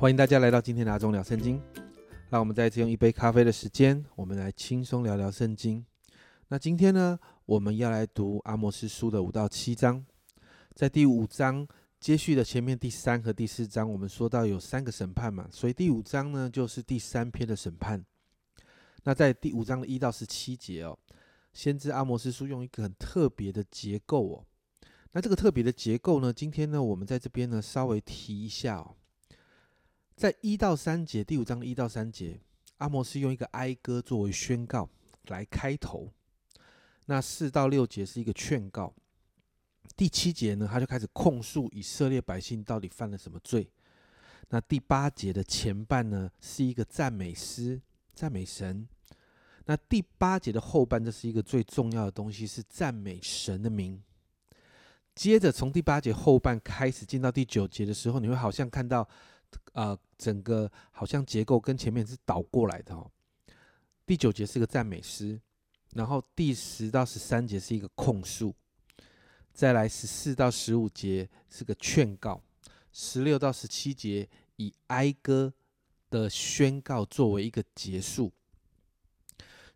欢迎大家来到今天的阿忠聊圣经。让我们再次用一杯咖啡的时间，我们来轻松聊聊圣经。那今天呢，我们要来读阿摩斯书的五到七章。在第五章接续的前面第三和第四章，我们说到有三个审判嘛，所以第五章呢就是第三篇的审判。那在第五章的一到十七节哦，先知阿摩斯书用一个很特别的结构哦。那这个特别的结构呢，今天呢，我们在这边呢稍微提一下哦。在一到三节，第五章的一到三节，阿摩斯用一个哀歌作为宣告来开头。那四到六节是一个劝告。第七节呢，他就开始控诉以色列百姓到底犯了什么罪。那第八节的前半呢，是一个赞美诗，赞美神。那第八节的后半，这是一个最重要的东西，是赞美神的名。接着从第八节后半开始进到第九节的时候，你会好像看到。啊，整个好像结构跟前面是倒过来的哦。第九节是个赞美诗，然后第十到十三节是一个控诉，再来十四到十五节是个劝告，十六到十七节以哀歌的宣告作为一个结束。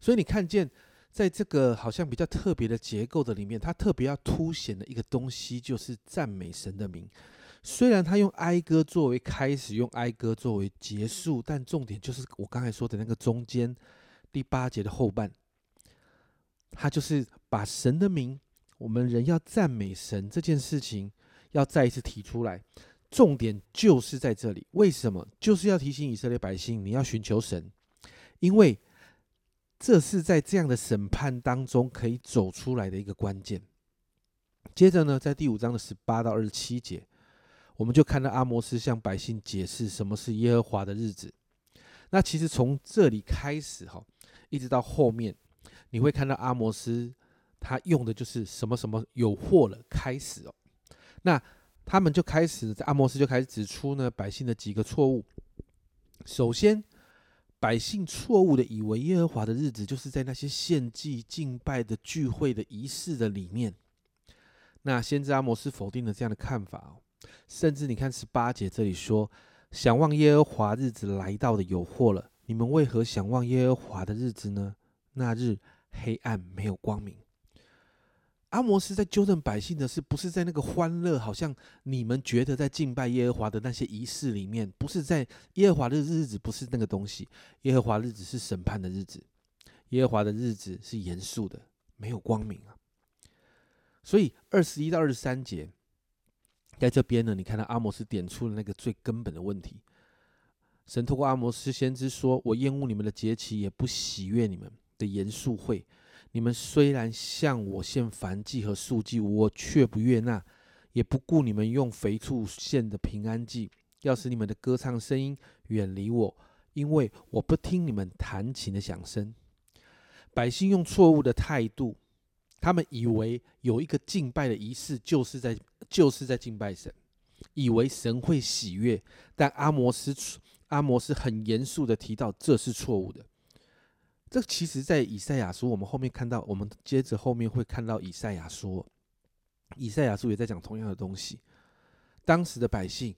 所以你看见，在这个好像比较特别的结构的里面，它特别要凸显的一个东西，就是赞美神的名。虽然他用哀歌作为开始，用哀歌作为结束，但重点就是我刚才说的那个中间第八节的后半，他就是把神的名，我们人要赞美神这件事情，要再一次提出来。重点就是在这里，为什么？就是要提醒以色列百姓，你要寻求神，因为这是在这样的审判当中可以走出来的一个关键。接着呢，在第五章的十八到二十七节。我们就看到阿摩斯向百姓解释什么是耶和华的日子。那其实从这里开始哈，一直到后面，你会看到阿摩斯他用的就是什么什么有祸了开始哦。那他们就开始在阿摩斯就开始指出呢百姓的几个错误。首先，百姓错误的以为耶和华的日子就是在那些献祭敬拜的聚会的仪式的里面。那先知阿摩斯否定了这样的看法哦。甚至你看十八节这里说：“想望耶和华日子来到的有祸了。你们为何想望耶和华的日子呢？那日黑暗没有光明。”阿摩斯在纠正百姓的是，不是在那个欢乐，好像你们觉得在敬拜耶和华的那些仪式里面，不是在耶和华的日子，不是那个东西。耶和华日子是审判的日子，耶和华的日子是严肃的，没有光明啊。所以二十一到二十三节。在这边呢，你看到阿摩斯点出了那个最根本的问题。神透过阿摩斯先知说：“我厌恶你们的节期，也不喜悦你们的严肃会。你们虽然向我献燔祭和素祭，我却不悦纳；也不顾你们用肥畜献的平安祭，要使你们的歌唱声音远离我，因为我不听你们弹琴的响声。”百姓用错误的态度。他们以为有一个敬拜的仪式，就是在就是在敬拜神，以为神会喜悦。但阿摩斯阿摩斯很严肃的提到，这是错误的。这其实，在以赛亚书，我们后面看到，我们接着后面会看到以赛亚书，以赛亚书也在讲同样的东西。当时的百姓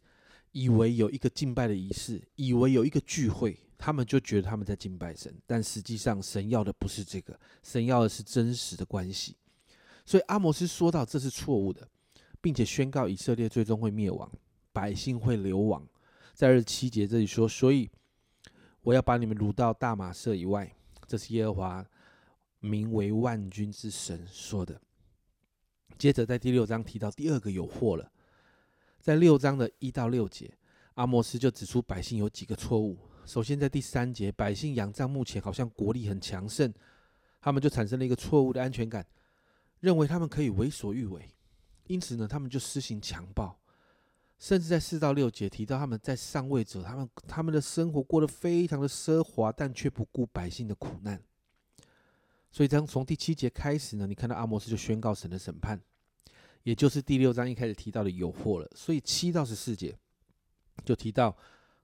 以为有一个敬拜的仪式，以为有一个聚会。他们就觉得他们在敬拜神，但实际上神要的不是这个，神要的是真实的关系。所以阿摩斯说到这是错误的，并且宣告以色列最终会灭亡，百姓会流亡。在二十七节这里说，所以我要把你们掳到大马色以外，这是耶和华名为万军之神说的。接着在第六章提到第二个有祸了，在六章的一到六节，阿摩斯就指出百姓有几个错误。首先，在第三节，百姓仰仗目前好像国力很强盛，他们就产生了一个错误的安全感，认为他们可以为所欲为，因此呢，他们就施行强暴，甚至在四到六节提到他们在上位者，他们他们的生活过得非常的奢华，但却不顾百姓的苦难。所以，当从第七节开始呢，你看到阿摩斯就宣告神的审判，也就是第六章一开始提到的有祸了。所以七到十四节就提到。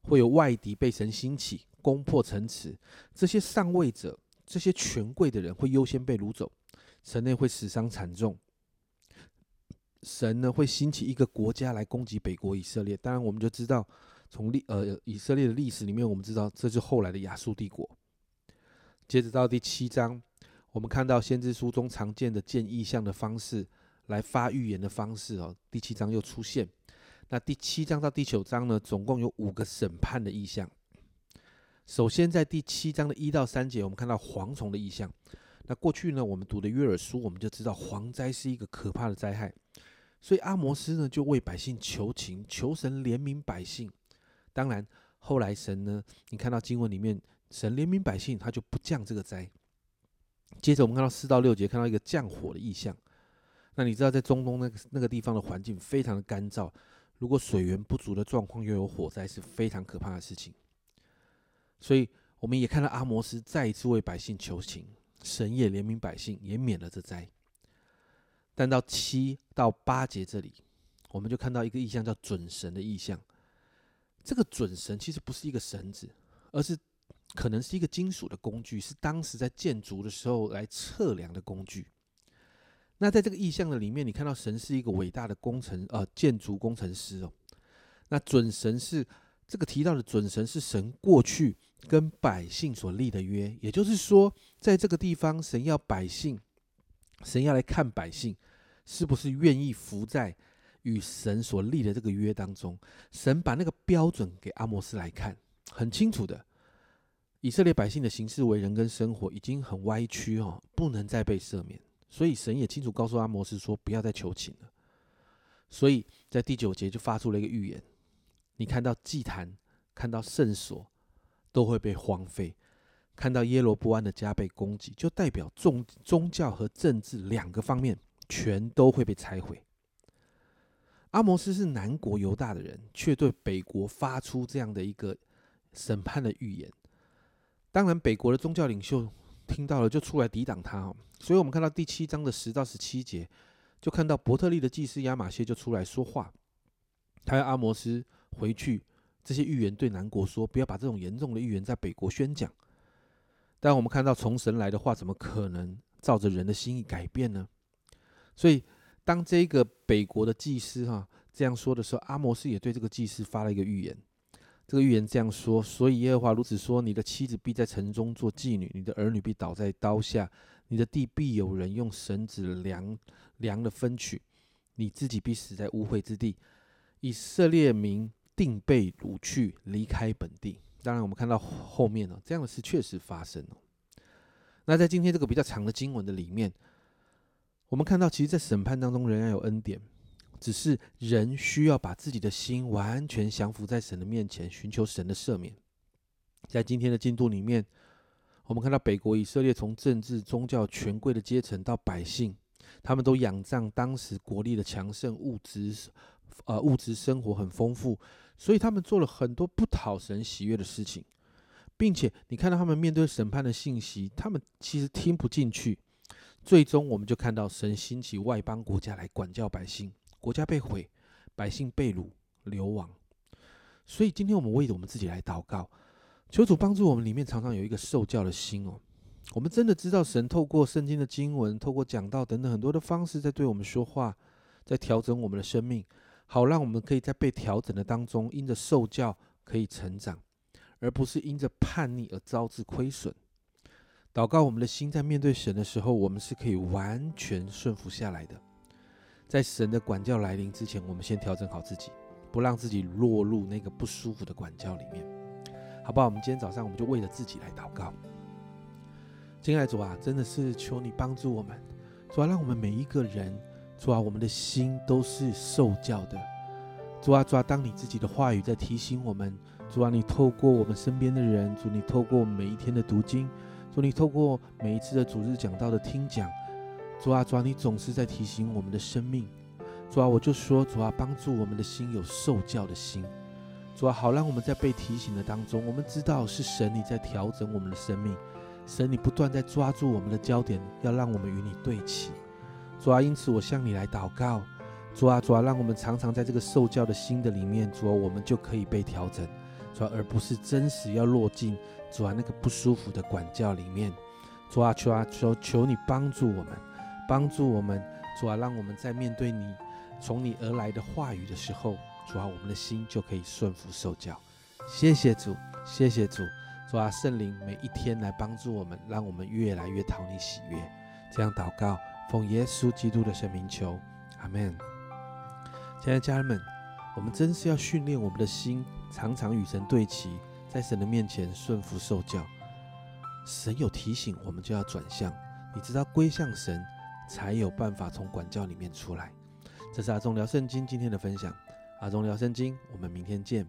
会有外敌被神兴起，攻破城池，这些上位者、这些权贵的人会优先被掳走，城内会死伤惨重。神呢会兴起一个国家来攻击北国以色列。当然，我们就知道从历呃以色列的历史里面，我们知道这是后来的亚述帝国。接着到第七章，我们看到先知书中常见的见意象的方式来发预言的方式哦，第七章又出现。那第七章到第九章呢，总共有五个审判的意象。首先在第七章的一到三节，我们看到蝗虫的意象。那过去呢，我们读的约珥书，我们就知道蝗灾是一个可怕的灾害，所以阿摩斯呢就为百姓求情，求神怜悯百姓。当然，后来神呢，你看到经文里面，神怜悯百姓，他就不降这个灾。接着我们看到四到六节，看到一个降火的意象。那你知道，在中东那个那个地方的环境非常的干燥，如果水源不足的状况又有火灾，是非常可怕的事情。所以我们也看到阿摩斯再一次为百姓求情，神也怜悯百姓，也免了这灾。但到七到八节这里，我们就看到一个意象，叫准神的意象。这个准绳其实不是一个绳子，而是可能是一个金属的工具，是当时在建筑的时候来测量的工具。那在这个意象的里面，你看到神是一个伟大的工程，呃，建筑工程师哦。那准绳是这个提到的准绳是神过去跟百姓所立的约，也就是说，在这个地方，神要百姓，神要来看百姓是不是愿意服在。与神所立的这个约当中，神把那个标准给阿摩斯来看，很清楚的，以色列百姓的行事为人跟生活已经很歪曲哦，不能再被赦免。所以神也清楚告诉阿摩斯说，不要再求情了。所以在第九节就发出了一个预言：你看到祭坛、看到圣所都会被荒废，看到耶罗波安的家被攻击，就代表宗宗教和政治两个方面全都会被拆毁。阿摩斯是南国犹大的人，却对北国发出这样的一个审判的预言。当然，北国的宗教领袖听到了，就出来抵挡他。哦，所以我们看到第七章的十到十七节，就看到伯特利的祭司亚马谢就出来说话，他要阿摩斯回去，这些预言对南国说，不要把这种严重的预言在北国宣讲。但我们看到从神来的话，怎么可能照着人的心意改变呢？所以。当这个北国的祭司哈这样说的时候，阿摩斯也对这个祭司发了一个预言。这个预言这样说：所以耶和华如此说，你的妻子必在城中做妓女，你的儿女必倒在刀下，你的地必有人用绳子量量的分取，你自己必死在污秽之地。以色列民定被掳去，离开本地。当然，我们看到后面呢，这样的事确实发生了。那在今天这个比较长的经文的里面。我们看到，其实，在审判当中仍然有恩典，只是人需要把自己的心完全降服在神的面前，寻求神的赦免。在今天的进度里面，我们看到北国以色列从政治、宗教、权贵的阶层到百姓，他们都仰仗当时国力的强盛，物质呃物质生活很丰富，所以他们做了很多不讨神喜悦的事情，并且你看到他们面对审判的信息，他们其实听不进去。最终，我们就看到神兴起外邦国家来管教百姓，国家被毁，百姓被掳流亡。所以，今天我们为我们自己来祷告，求主帮助我们。里面常常有一个受教的心哦。我们真的知道神透过圣经的经文、透过讲道等等很多的方式，在对我们说话，在调整我们的生命，好让我们可以在被调整的当中，因着受教可以成长，而不是因着叛逆而招致亏损。祷告，我们的心在面对神的时候，我们是可以完全顺服下来的。在神的管教来临之前，我们先调整好自己，不让自己落入那个不舒服的管教里面，好不好？我们今天早上，我们就为了自己来祷告。亲爱的主啊，真的是求你帮助我们，主啊，让我们每一个人，主啊，我们的心都是受教的。主啊，主啊，当你自己的话语在提醒我们，主啊，你透过我们身边的人，主你透过每一天的读经。主，你透过每一次的主日讲道的听讲，主啊，主啊，你总是在提醒我们的生命。主啊，我就说，主啊，帮助我们的心有受教的心。主啊，好让我们在被提醒的当中，我们知道是神你在调整我们的生命，神你不断在抓住我们的焦点，要让我们与你对齐。主啊，因此我向你来祷告，主啊，主啊，让我们常常在这个受教的心的里面，主啊，我们就可以被调整，主啊，而不是真实要落进。主啊，那个不舒服的管教里面，主啊，求啊，求求你帮助我们，帮助我们，主啊，让我们在面对你从你而来的话语的时候，主啊，我们的心就可以顺服受教。谢谢主，谢谢主，主啊，圣灵每一天来帮助我们，让我们越来越讨你喜悦。这样祷告，奉耶稣基督的圣名求，阿门。亲爱的家人们，我们真是要训练我们的心，常常与神对齐，在神的面前顺服受教。神有提醒，我们就要转向。你知道，归向神，才有办法从管教里面出来。这是阿忠聊圣经今天的分享。阿忠聊圣经，我们明天见。